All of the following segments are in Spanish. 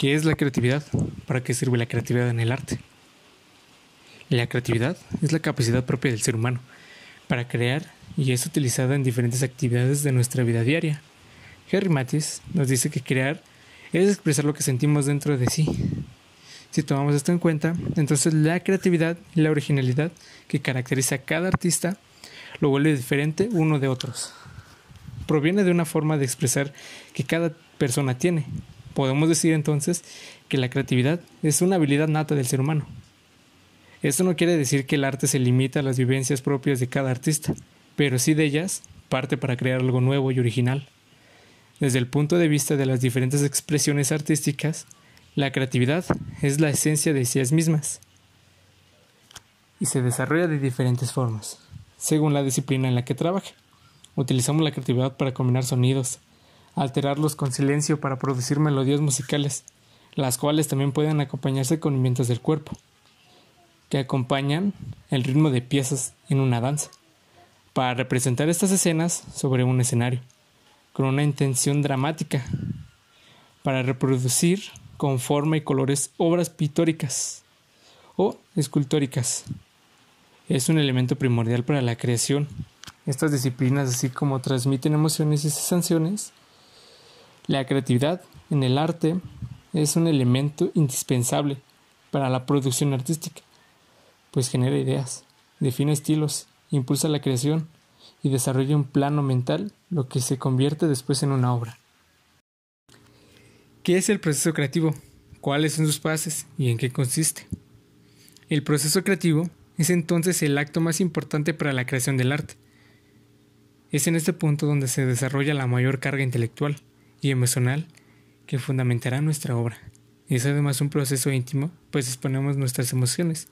¿Qué es la creatividad? ¿Para qué sirve la creatividad en el arte? La creatividad es la capacidad propia del ser humano para crear y es utilizada en diferentes actividades de nuestra vida diaria. Harry Mattis nos dice que crear es expresar lo que sentimos dentro de sí. Si tomamos esto en cuenta, entonces la creatividad y la originalidad que caracteriza a cada artista lo vuelve diferente uno de otros. Proviene de una forma de expresar que cada persona tiene, Podemos decir entonces que la creatividad es una habilidad nata del ser humano. Esto no quiere decir que el arte se limita a las vivencias propias de cada artista, pero sí de ellas parte para crear algo nuevo y original. Desde el punto de vista de las diferentes expresiones artísticas, la creatividad es la esencia de ellas mismas y se desarrolla de diferentes formas, según la disciplina en la que trabaja. Utilizamos la creatividad para combinar sonidos, alterarlos con silencio para producir melodías musicales, las cuales también pueden acompañarse con movimientos del cuerpo, que acompañan el ritmo de piezas en una danza, para representar estas escenas sobre un escenario, con una intención dramática, para reproducir con forma y colores obras pictóricas o escultóricas. Es un elemento primordial para la creación. Estas disciplinas, así como transmiten emociones y sensaciones, la creatividad en el arte es un elemento indispensable para la producción artística, pues genera ideas, define estilos, impulsa la creación y desarrolla un plano mental, lo que se convierte después en una obra. ¿Qué es el proceso creativo? ¿Cuáles son sus fases y en qué consiste? El proceso creativo es entonces el acto más importante para la creación del arte. Es en este punto donde se desarrolla la mayor carga intelectual, y emocional que fundamentará nuestra obra. Es además un proceso íntimo, pues exponemos nuestras emociones,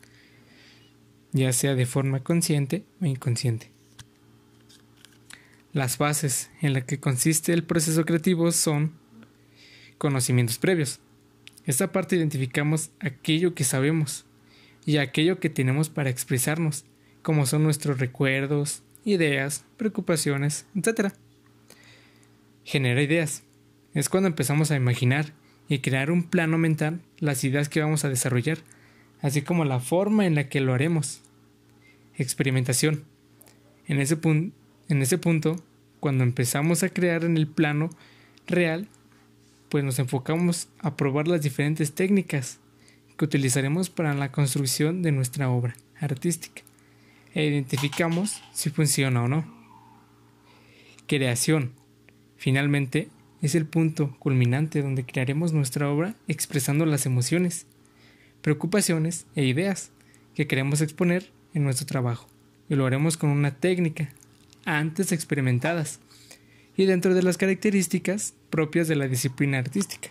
ya sea de forma consciente o inconsciente. Las bases en las que consiste el proceso creativo son conocimientos previos. Esta parte identificamos aquello que sabemos y aquello que tenemos para expresarnos, como son nuestros recuerdos, ideas, preocupaciones, etc. Genera ideas es cuando empezamos a imaginar y crear un plano mental las ideas que vamos a desarrollar, así como la forma en la que lo haremos. Experimentación. En ese, en ese punto, cuando empezamos a crear en el plano real, pues nos enfocamos a probar las diferentes técnicas que utilizaremos para la construcción de nuestra obra artística e identificamos si funciona o no. Creación. Finalmente, es el punto culminante donde crearemos nuestra obra expresando las emociones, preocupaciones e ideas que queremos exponer en nuestro trabajo. Y lo haremos con una técnica antes experimentadas y dentro de las características propias de la disciplina artística.